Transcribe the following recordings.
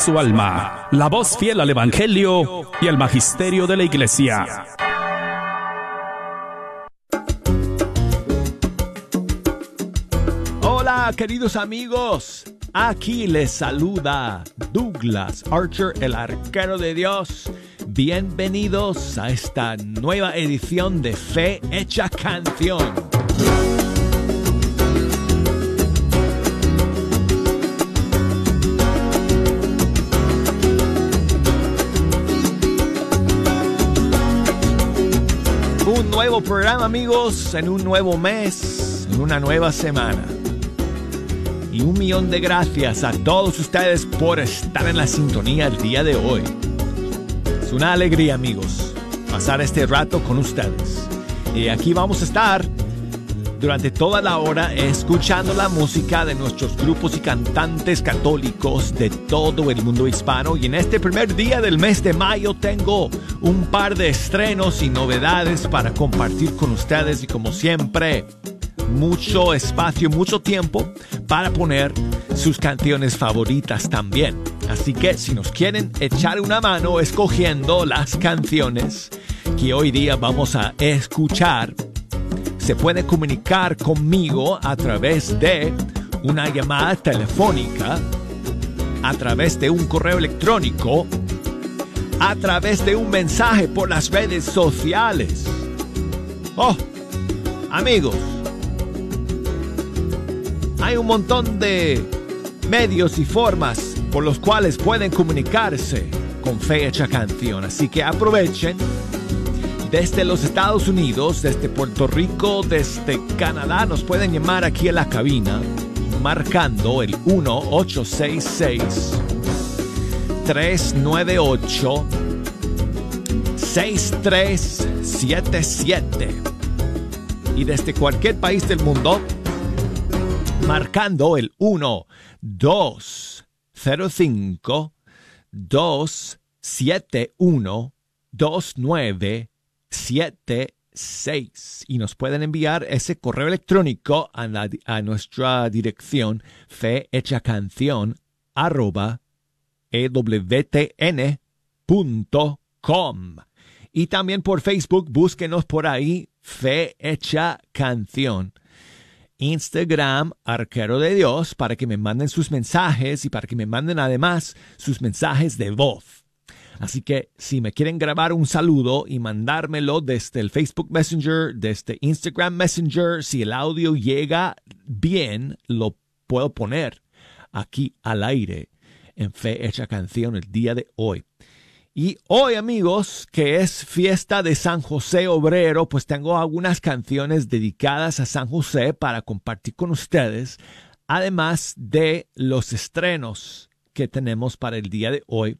su alma, la voz fiel al Evangelio y al Magisterio de la Iglesia. Hola queridos amigos, aquí les saluda Douglas Archer, el arquero de Dios. Bienvenidos a esta nueva edición de Fe Hecha Canción. Nuevo programa amigos, en un nuevo mes, en una nueva semana. Y un millón de gracias a todos ustedes por estar en la sintonía el día de hoy. Es una alegría amigos pasar este rato con ustedes. Y aquí vamos a estar durante toda la hora escuchando la música de nuestros grupos y cantantes católicos de todo el mundo hispano. Y en este primer día del mes de mayo tengo un par de estrenos y novedades para compartir con ustedes y como siempre mucho espacio, mucho tiempo para poner sus canciones favoritas también. Así que si nos quieren echar una mano escogiendo las canciones que hoy día vamos a escuchar, se puede comunicar conmigo a través de una llamada telefónica, a través de un correo electrónico, a través de un mensaje por las redes sociales. Oh, amigos, hay un montón de medios y formas por los cuales pueden comunicarse con Fecha Canción, así que aprovechen desde los Estados Unidos, desde Puerto Rico, desde Canadá, nos pueden llamar aquí a la cabina marcando el 1866 398 6377 y desde cualquier país del mundo marcando el 1 205 271 29 76 y nos pueden enviar ese correo electrónico a, nuestra dirección fehechacanción arroba ewtn.com y también por Facebook búsquenos por ahí Fe Hecha Canción Instagram Arquero de Dios para que me manden sus mensajes y para que me manden además sus mensajes de voz Así que si me quieren grabar un saludo y mandármelo desde el Facebook Messenger, desde Instagram Messenger, si el audio llega bien, lo puedo poner aquí al aire en Fe Hecha Canción el día de hoy. Y hoy amigos, que es fiesta de San José Obrero, pues tengo algunas canciones dedicadas a San José para compartir con ustedes, además de los estrenos que tenemos para el día de hoy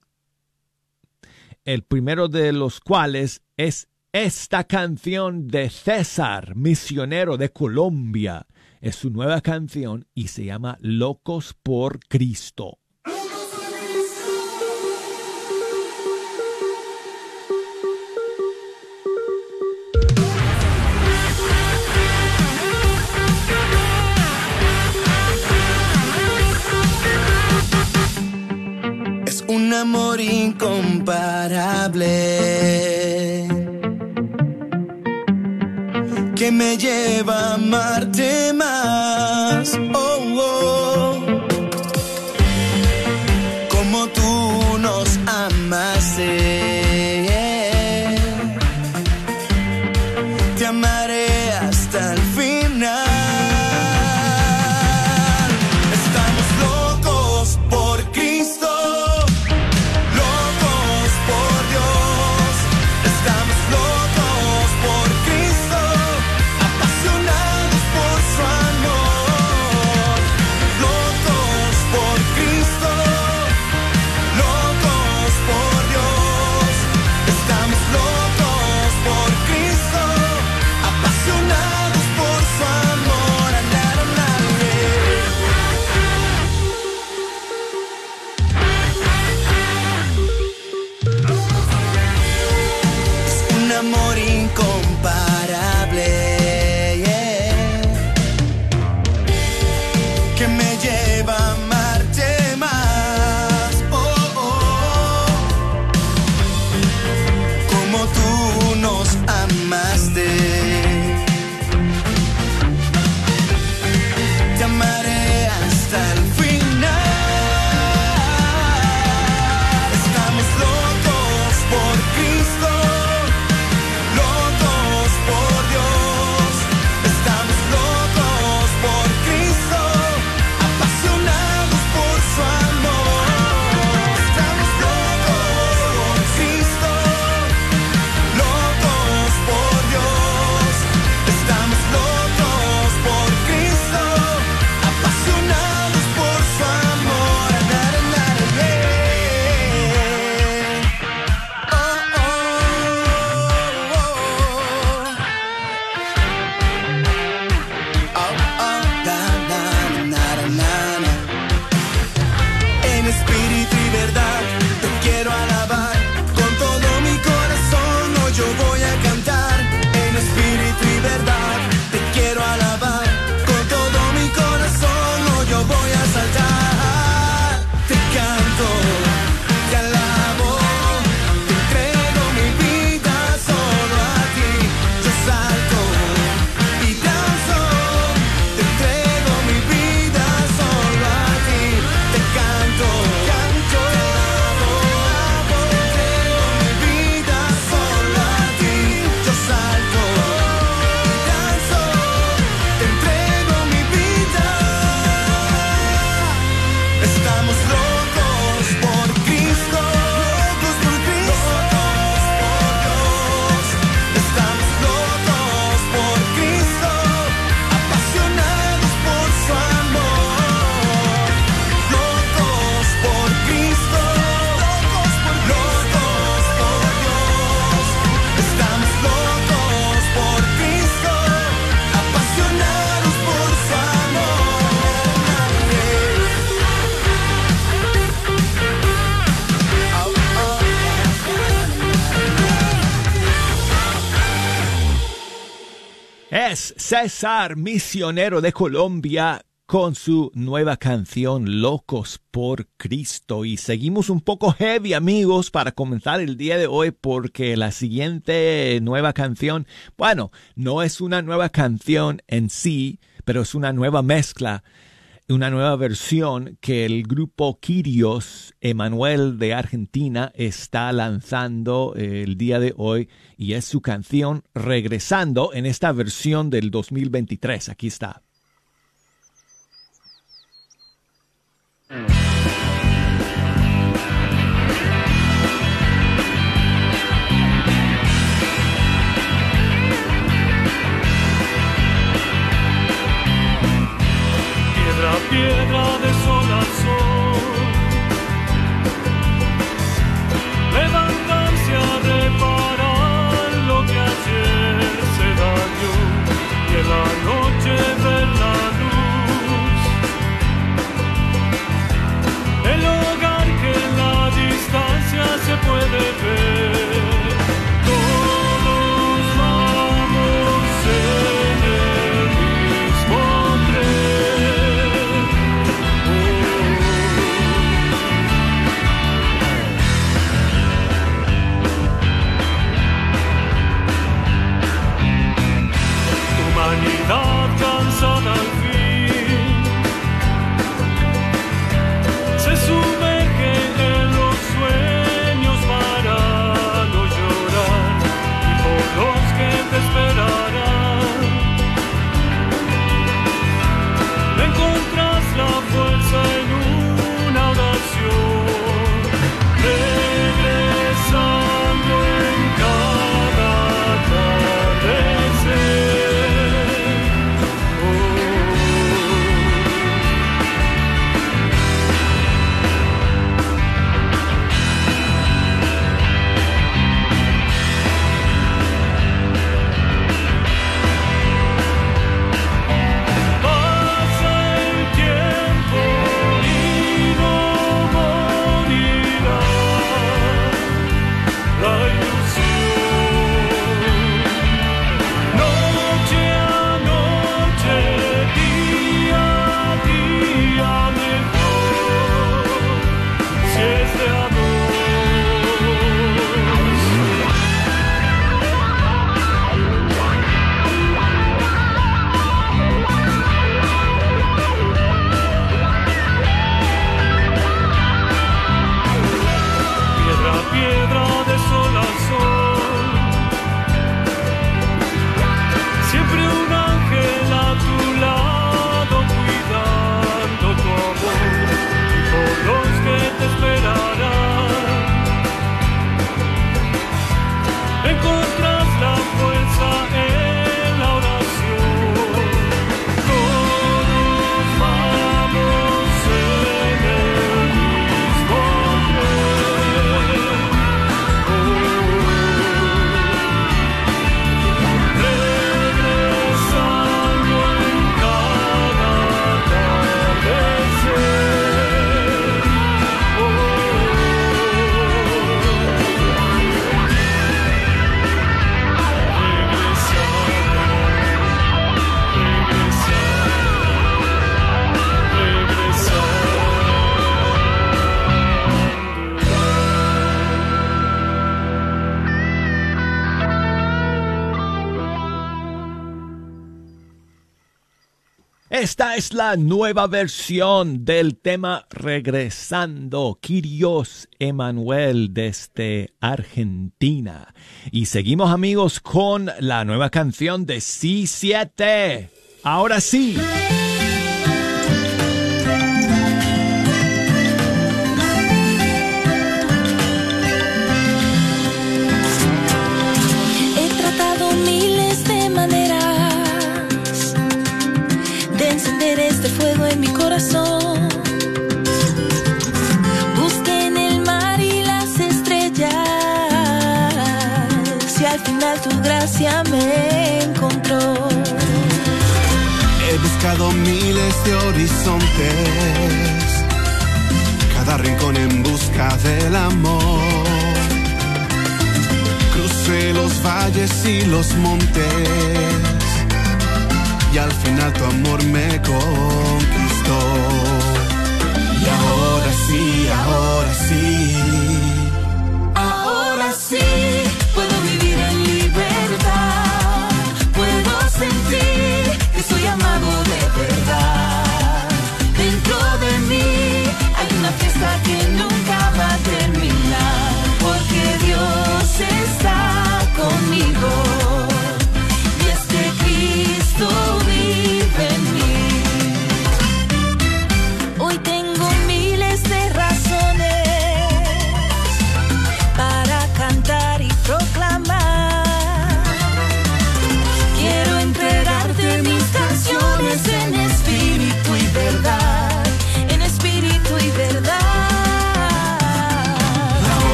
el primero de los cuales es esta canción de César, misionero de Colombia. Es su nueva canción y se llama Locos por Cristo. Un amor incomparable que me lleva a amarte más. César, misionero de Colombia, con su nueva canción Locos por Cristo. Y seguimos un poco heavy amigos para comenzar el día de hoy porque la siguiente nueva canción, bueno, no es una nueva canción en sí, pero es una nueva mezcla una nueva versión que el grupo Kirios Emanuel de Argentina está lanzando eh, el día de hoy y es su canción Regresando en esta versión del 2023. Aquí está. piedra de sol Esta es la nueva versión del tema Regresando, Kirios Emanuel desde Argentina. Y seguimos amigos con la nueva canción de C7. Ahora sí. Busqué en el mar y las estrellas y al final tu gracia me encontró. He buscado miles de horizontes, cada rincón en busca del amor. Crucé los valles y los montes y al final tu amor me conquistó. Ahora sí, ahora sí.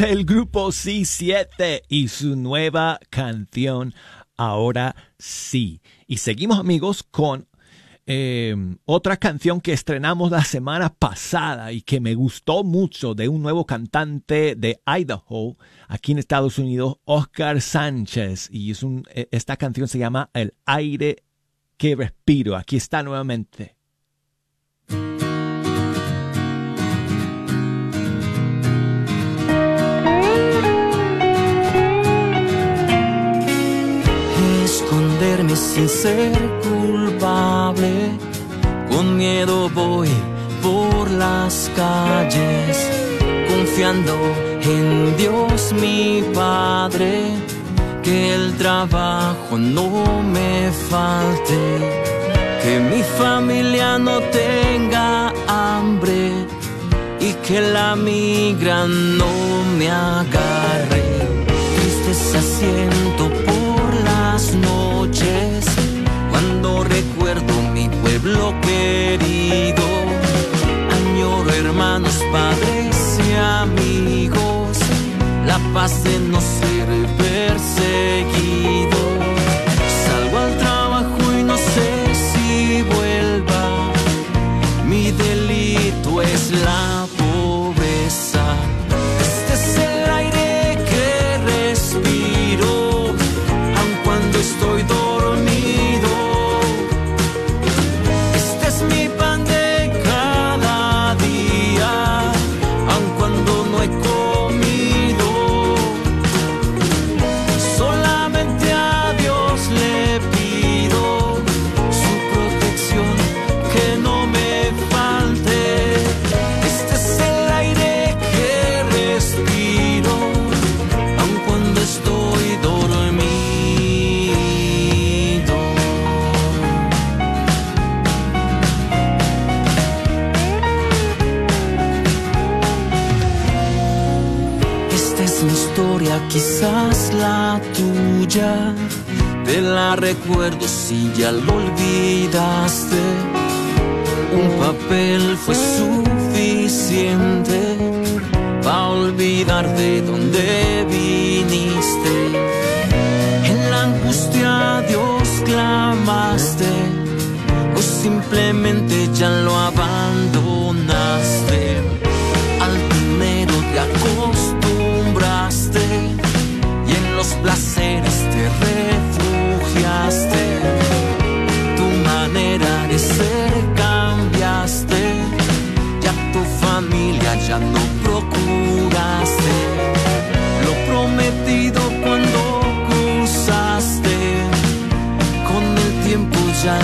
El grupo C7 y su nueva canción Ahora sí. Y seguimos amigos con eh, otra canción que estrenamos la semana pasada y que me gustó mucho de un nuevo cantante de Idaho aquí en Estados Unidos, Oscar Sánchez. Y eh, esta canción se llama El aire que respiro. Aquí está nuevamente. Sin ser culpable. Con miedo voy por las calles, confiando en Dios mi Padre, que el trabajo no me falte, que mi familia no tenga hambre y que la migra no me agarre. Tristeza siento por las noches pueblo querido. Añoro hermanos, padres y amigos, la paz de no ser perseguido. Quizás la tuya. Te la recuerdo si ya lo olvidaste. Un papel fue suficiente para olvidar de dónde viniste. En la angustia Dios clamaste, o simplemente ya lo ya no procuraste. Lo prometido cuando cruzaste, con el tiempo ya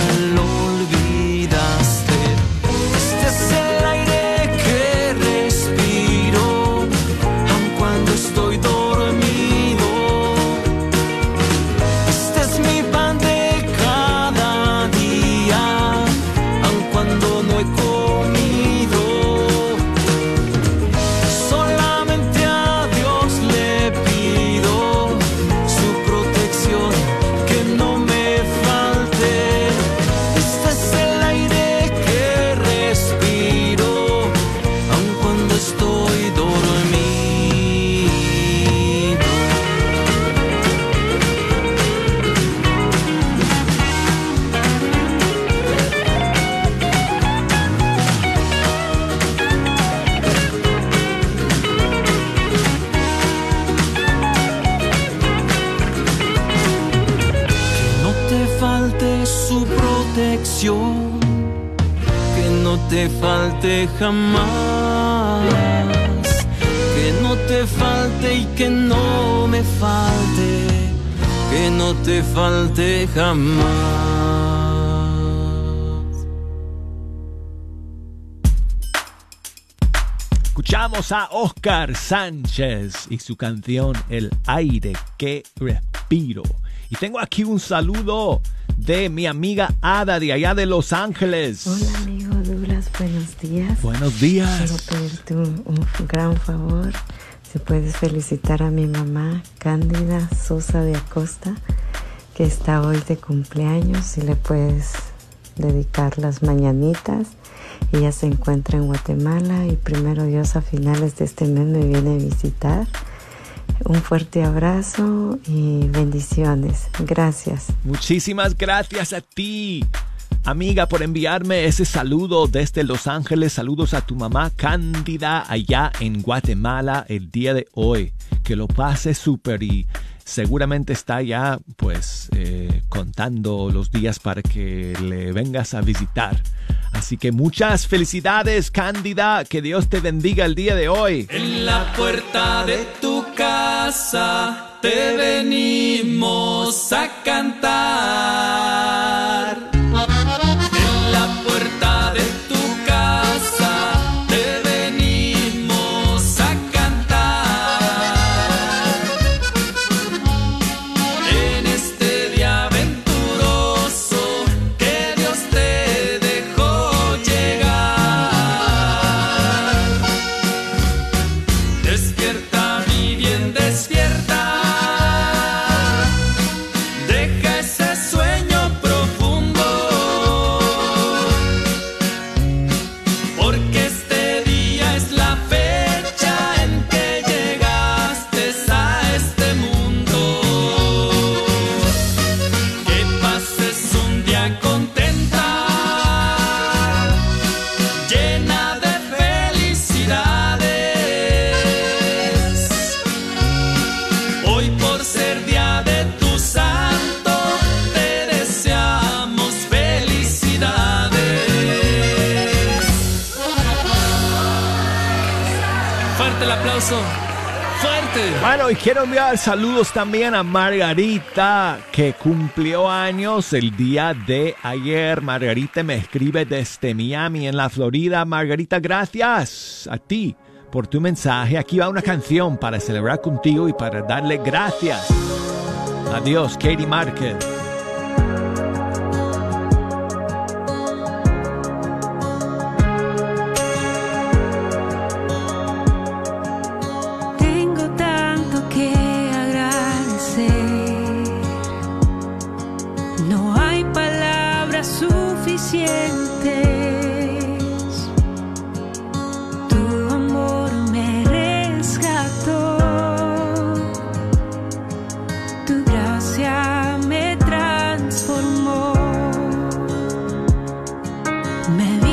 protección, que no te falte jamás, que no te falte y que no me falte, que no te falte jamás. Escuchamos a Oscar Sánchez y su canción El aire que respiro. Y tengo aquí un saludo de mi amiga Ada de allá de Los Ángeles. Hola amigo Douglas, buenos días. Buenos Quiero días. pedirte un, un gran favor. Si puedes felicitar a mi mamá, Cándida Sosa de Acosta, que está hoy de cumpleaños, si le puedes dedicar las mañanitas. Ella se encuentra en Guatemala y primero Dios a finales de este mes me viene a visitar. Un fuerte abrazo y bendiciones. Gracias. Muchísimas gracias a ti, amiga, por enviarme ese saludo desde Los Ángeles. Saludos a tu mamá Cándida allá en Guatemala el día de hoy. Que lo pase súper y seguramente está ya pues eh, contando los días para que le vengas a visitar. Así que muchas felicidades Cándida, que Dios te bendiga el día de hoy. En la puerta de tu casa te venimos a cantar. Saludos también a Margarita, que cumplió años el día de ayer. Margarita me escribe desde Miami, en la Florida. Margarita, gracias a ti por tu mensaje. Aquí va una canción para celebrar contigo y para darle gracias. Adiós, Katie Márquez. me vi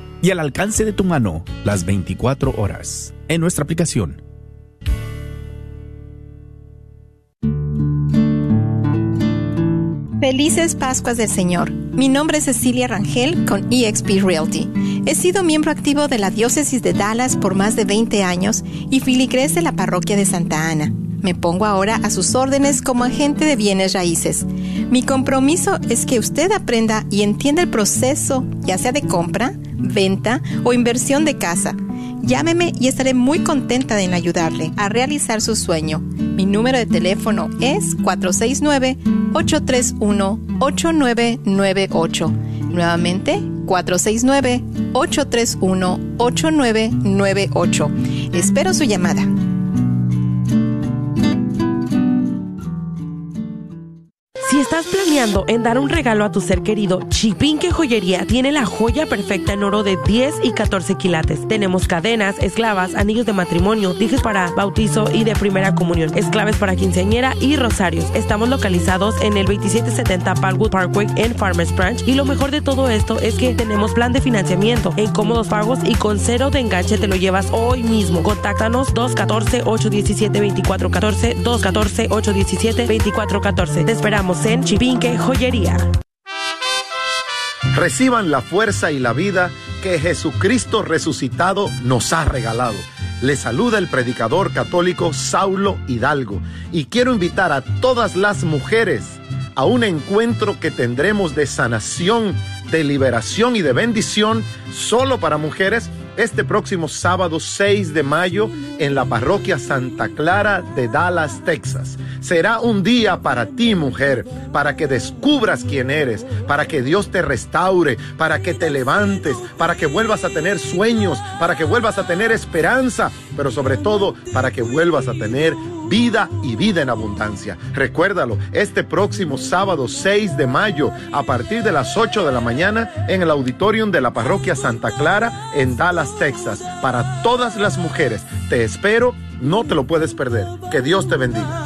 y al alcance de tu mano las 24 horas en nuestra aplicación. Felices Pascuas del Señor. Mi nombre es Cecilia Rangel con eXp Realty. He sido miembro activo de la Diócesis de Dallas por más de 20 años y filigres de la Parroquia de Santa Ana. Me pongo ahora a sus órdenes como agente de bienes raíces. Mi compromiso es que usted aprenda y entienda el proceso, ya sea de compra, venta o inversión de casa. Llámeme y estaré muy contenta en ayudarle a realizar su sueño. Mi número de teléfono es 469-831-8998. Nuevamente, 469-831-8998. Espero su llamada. Estás planeando en dar un regalo a tu ser querido, Chipinque Joyería tiene la joya perfecta en oro de 10 y 14 quilates. Tenemos cadenas, esclavas, anillos de matrimonio, dijes para bautizo y de primera comunión, esclaves para quinceañera y rosarios. Estamos localizados en el 2770 Palwood Parkway en Farmers Branch y lo mejor de todo esto es que tenemos plan de financiamiento en cómodos pagos y con cero de enganche te lo llevas hoy mismo. Contáctanos 214-817-2414, 214-817-2414. Te esperamos en Chipinque Joyería. Reciban la fuerza y la vida que Jesucristo resucitado nos ha regalado. Le saluda el predicador católico Saulo Hidalgo y quiero invitar a todas las mujeres a un encuentro que tendremos de sanación, de liberación y de bendición solo para mujeres este próximo sábado 6 de mayo en la parroquia Santa Clara de Dallas, Texas. Será un día para ti, mujer, para que descubras quién eres, para que Dios te restaure, para que te levantes, para que vuelvas a tener sueños, para que vuelvas a tener esperanza, pero sobre todo para que vuelvas a tener vida y vida en abundancia. Recuérdalo, este próximo sábado 6 de mayo, a partir de las 8 de la mañana, en el auditorium de la parroquia Santa Clara en Dallas, Texas, para todas las mujeres. Te espero, no te lo puedes perder. Que Dios te bendiga.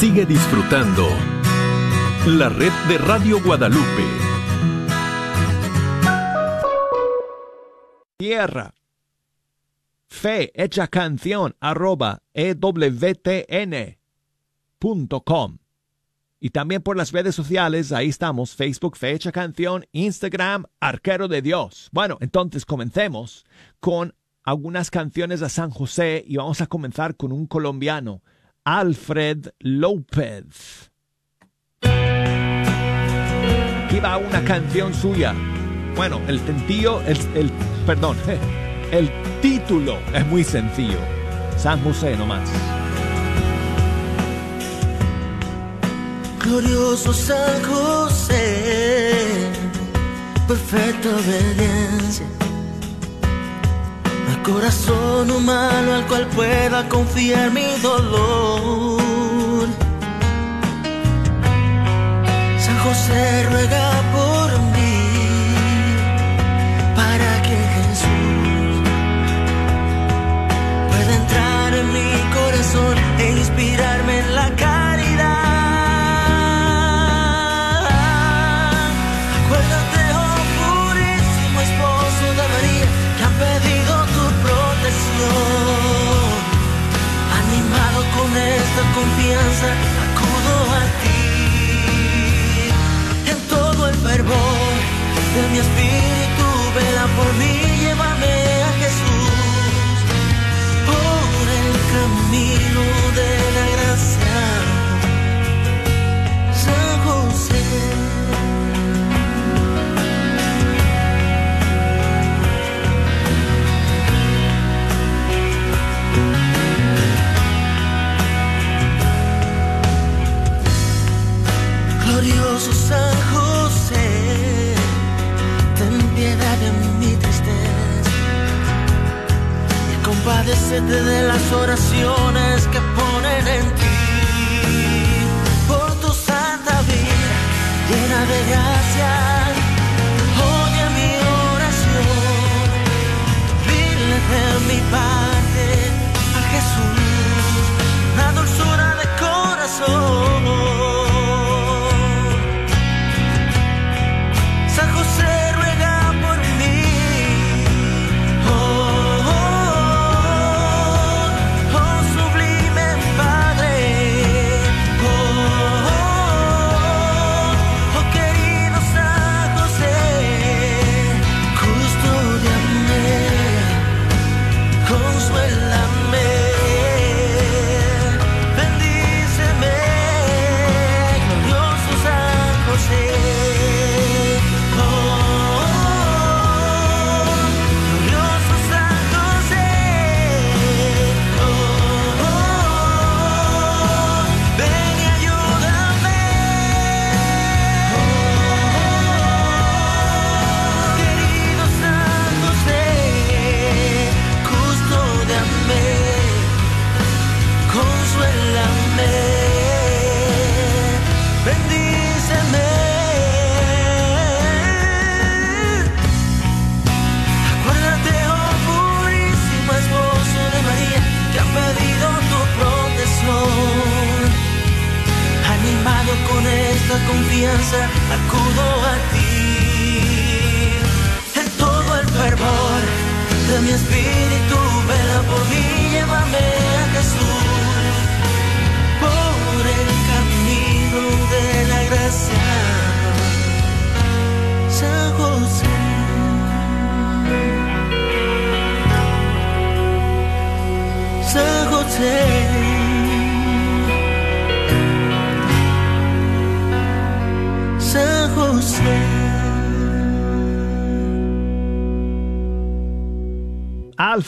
Sigue disfrutando la red de Radio Guadalupe. Tierra. Fe arroba E. Y también por las redes sociales, ahí estamos, Facebook, Fe hecha canción, Instagram, Arquero de Dios. Bueno, entonces comencemos con algunas canciones a San José y vamos a comenzar con un colombiano, Alfred López. Aquí va una canción suya. Bueno, el tentillo, el, el perdón, el título es muy sencillo. San José nomás. Glorioso San José, perfecta obediencia. Hay corazón humano al cual pueda confiar mi dolor. San José ruega mi espíritu, vela por mí, llévame a Jesús. Por el camino de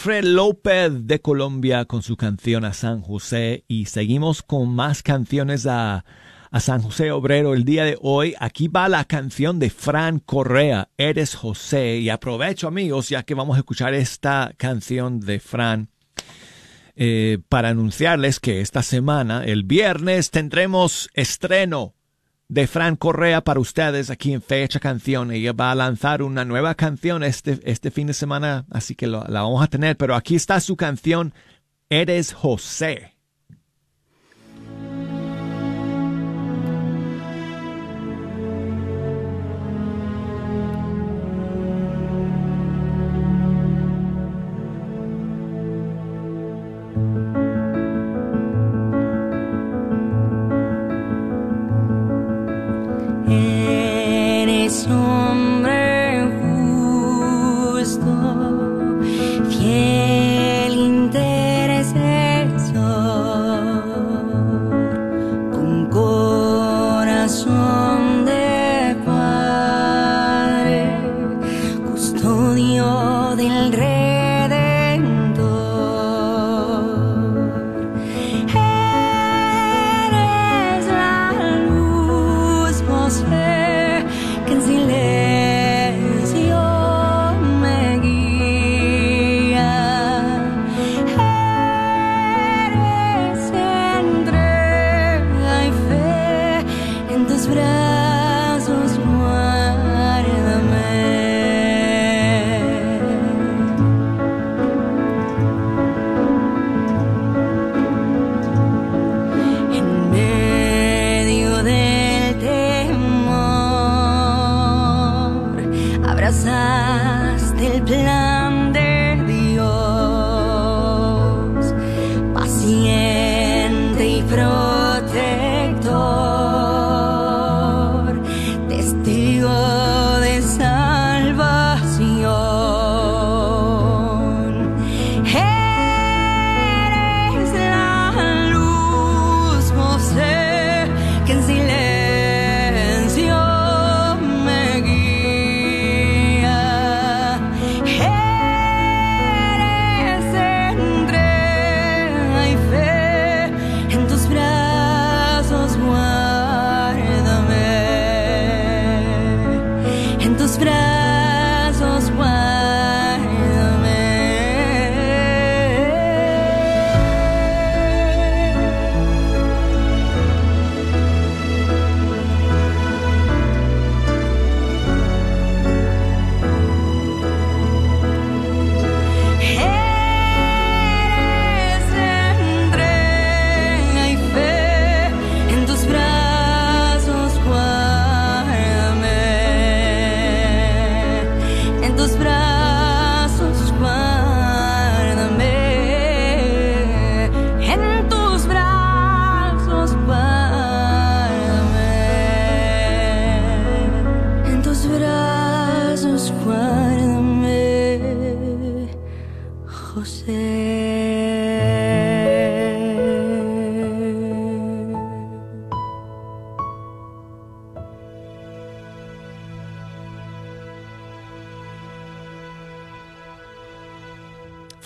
López de Colombia con su canción a San José y seguimos con más canciones a, a San José Obrero el día de hoy. Aquí va la canción de Fran Correa, Eres José. Y aprovecho amigos ya que vamos a escuchar esta canción de Fran eh, para anunciarles que esta semana, el viernes, tendremos estreno de Fran Correa para ustedes aquí en Fecha Canción. Ella va a lanzar una nueva canción este, este fin de semana, así que lo- la vamos a tener. Pero aquí está su canción, Eres José.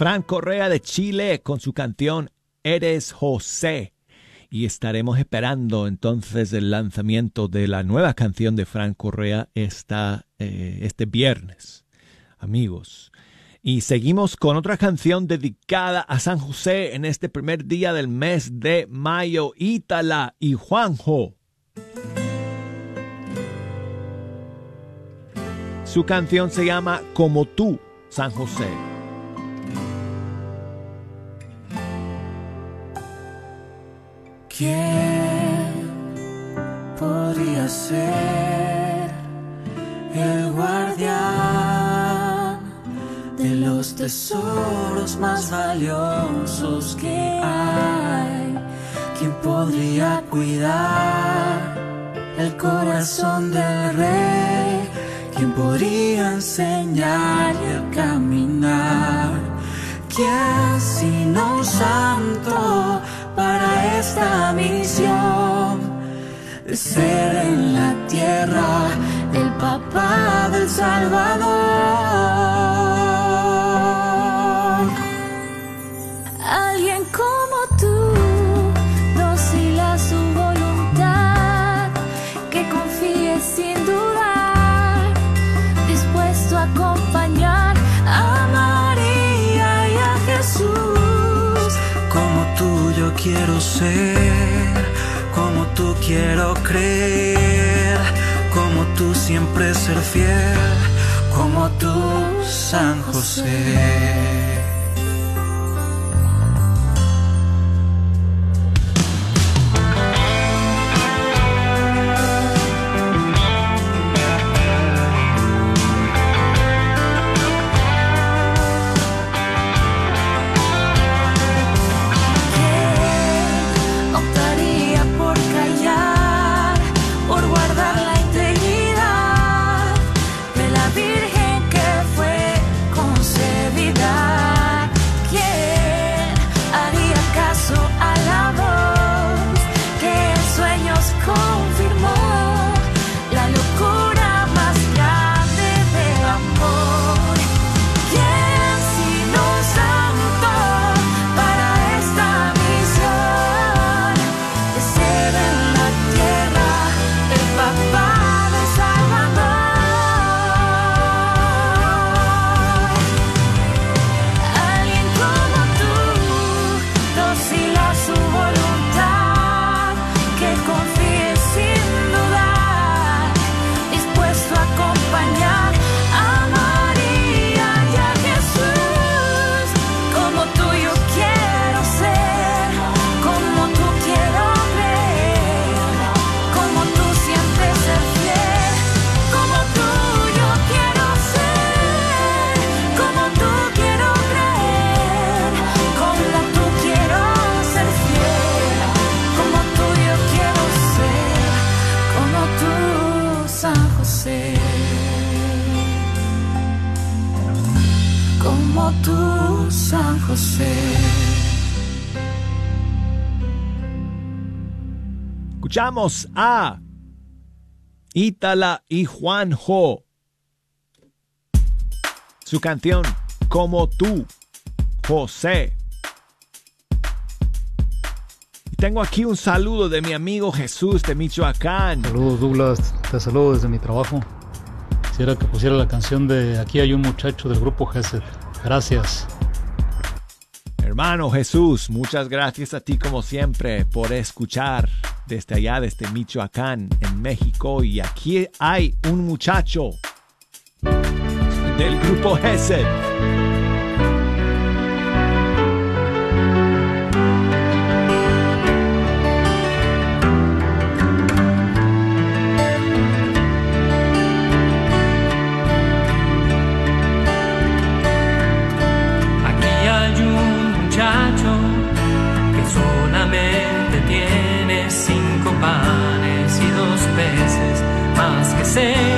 Fran Correa de Chile con su canción Eres José. Y estaremos esperando entonces el lanzamiento de la nueva canción de Fran Correa esta, eh, este viernes, amigos. Y seguimos con otra canción dedicada a San José en este primer día del mes de mayo, Ítala y Juanjo. Su canción se llama Como tú, San José. ¿Quién podría ser el guardián de los tesoros más valiosos que hay? ¿Quién podría cuidar el corazón del rey? ¿Quién podría enseñarle a caminar? ¿Quién sino un santo para esta misión de ser en la tierra el papá del Salvador? Como tú quiero creer, como tú siempre ser fiel, como tú San José. Escuchamos a Ítala y Juanjo. Su canción Como tú, José. Y tengo aquí un saludo de mi amigo Jesús de Michoacán. Saludos Douglas, te saludo desde mi trabajo. Quisiera que pusiera la canción de Aquí hay un muchacho del grupo Gesed. Gracias. Hermano Jesús, muchas gracias a ti como siempre por escuchar desde allá, desde Michoacán, en México. Y aquí hay un muchacho del grupo Gesed. Más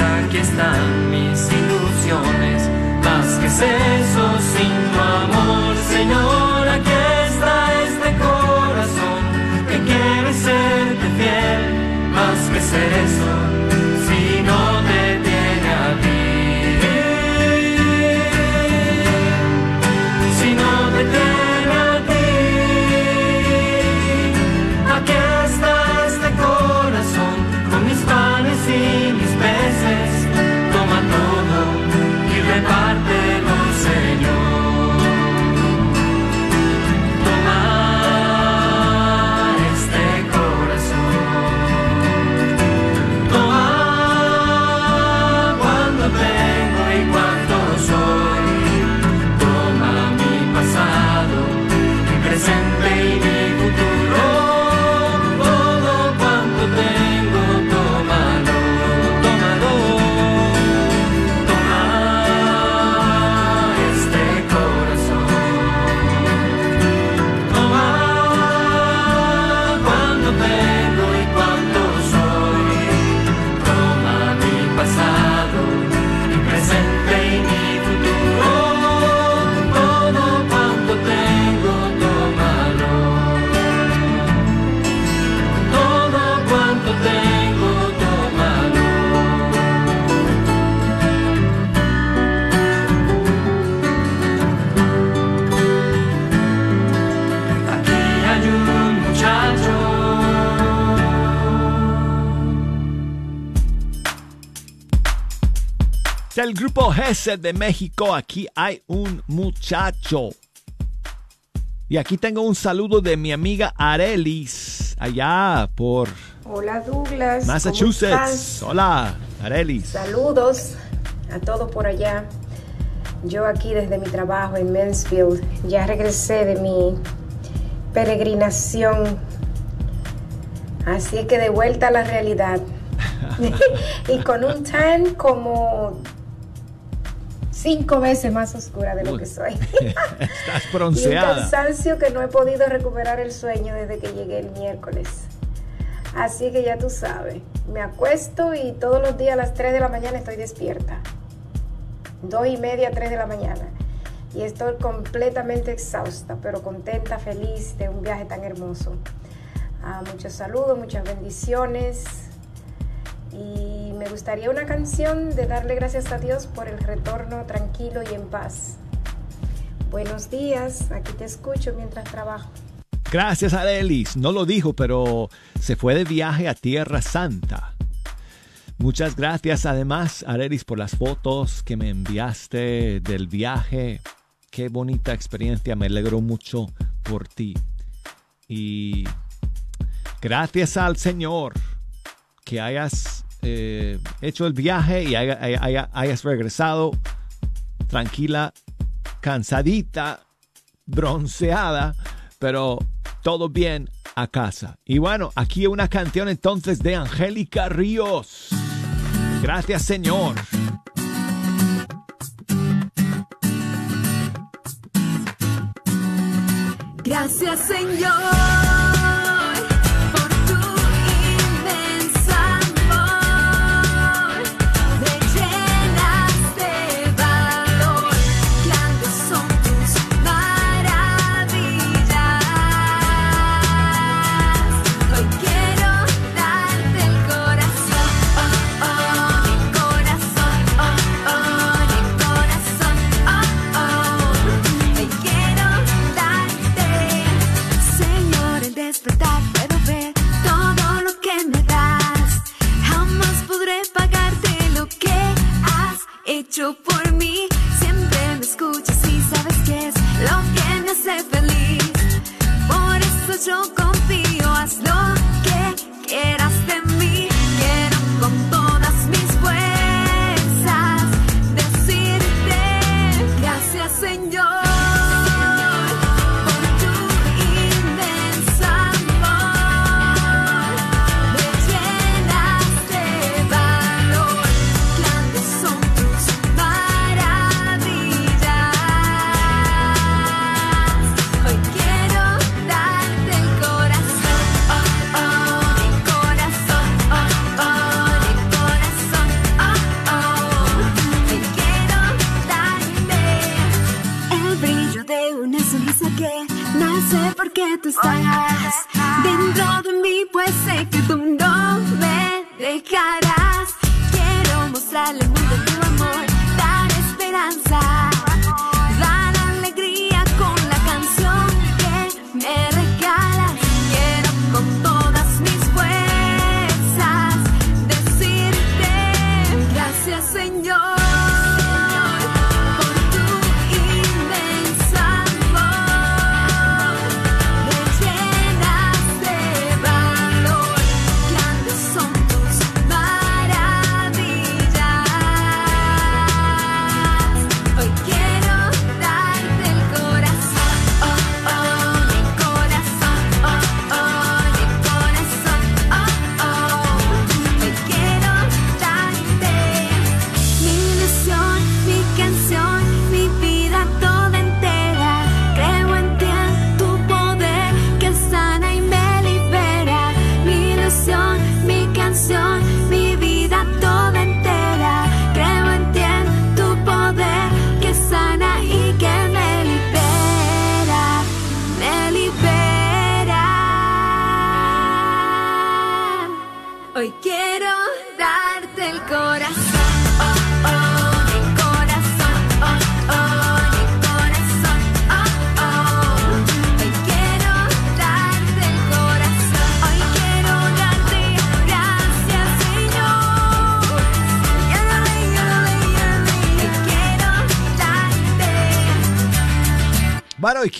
aquí están mis ilusiones, más que es eso sin tu amor, Señor. Aquí está este corazón que quiere serte fiel, más que es eso Del grupo Gesed de México, aquí hay un muchacho. Y aquí tengo un saludo de mi amiga Arelis, allá por Hola Douglas. ¿cómo Massachusetts. Hola, Arelis. Saludos a todos por allá. Yo aquí desde mi trabajo en Mansfield ya regresé de mi peregrinación. Así que de vuelta a la realidad. y con un tan como cinco veces más oscura de lo que soy. Estás y un bronceada. cansancio que no he podido recuperar el sueño desde que llegué el miércoles. Así que ya tú sabes, me acuesto y todos los días a las 3 de la mañana estoy despierta. Dos y media, 3 de la mañana. Y estoy completamente exhausta, pero contenta, feliz de un viaje tan hermoso. Ah, muchos saludos, muchas bendiciones. Y me gustaría una canción de darle gracias a Dios por el retorno tranquilo y en paz. Buenos días, aquí te escucho mientras trabajo. Gracias a Elis. No lo dijo, pero se fue de viaje a Tierra Santa. Muchas gracias además, Arelis, por las fotos que me enviaste del viaje. Qué bonita experiencia, me alegro mucho por ti. Y gracias al Señor que hayas eh, hecho el viaje y haya- haya- haya- hayas regresado tranquila, cansadita, bronceada, pero todo bien a casa. Y bueno, aquí una canción entonces de Angélica Ríos. Gracias Señor. Gracias Señor por mí. Siempre me escuchas y sabes que es lo que me hace feliz. Por eso yo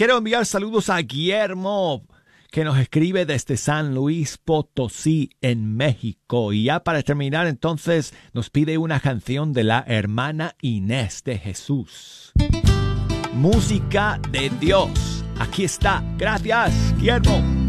quiero enviar saludos a Guillermo, que nos escribe desde San Luis Potosí, en México. Y ya para terminar, entonces, nos pide una canción de la hermana Inés de Jesús. Música de Dios. Aquí está. Gracias, Guillermo.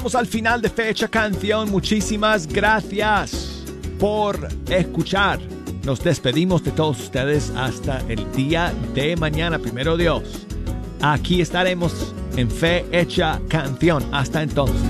Llegamos al final de Fecha Canción. Muchísimas gracias por escuchar. Nos despedimos de todos ustedes hasta el día de mañana, primero Dios. Aquí estaremos en Fe Hecha Canción. Hasta entonces.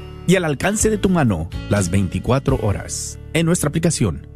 y al alcance de tu mano las 24 horas en nuestra aplicación.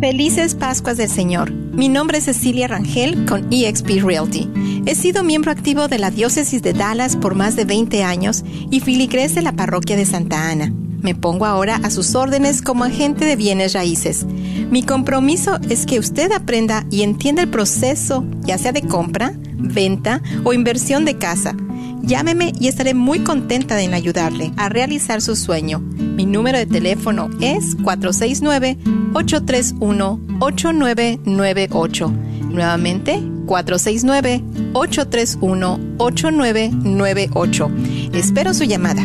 Felices Pascuas del Señor. Mi nombre es Cecilia Rangel con eXp Realty. He sido miembro activo de la Diócesis de Dallas por más de 20 años y filigrés de la Parroquia de Santa Ana. Me pongo ahora a sus órdenes como agente de bienes raíces. Mi compromiso es que usted aprenda y entienda el proceso, ya sea de compra, venta o inversión de casa. Llámeme y estaré muy contenta en ayudarle a realizar su sueño. Mi número de teléfono es 469-831-8998. Nuevamente, 469-831-8998. Espero su llamada.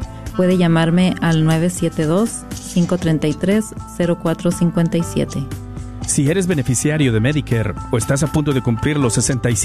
Puede llamarme al 972-533-0457. Si eres beneficiario de Medicare o estás a punto de cumplir los 65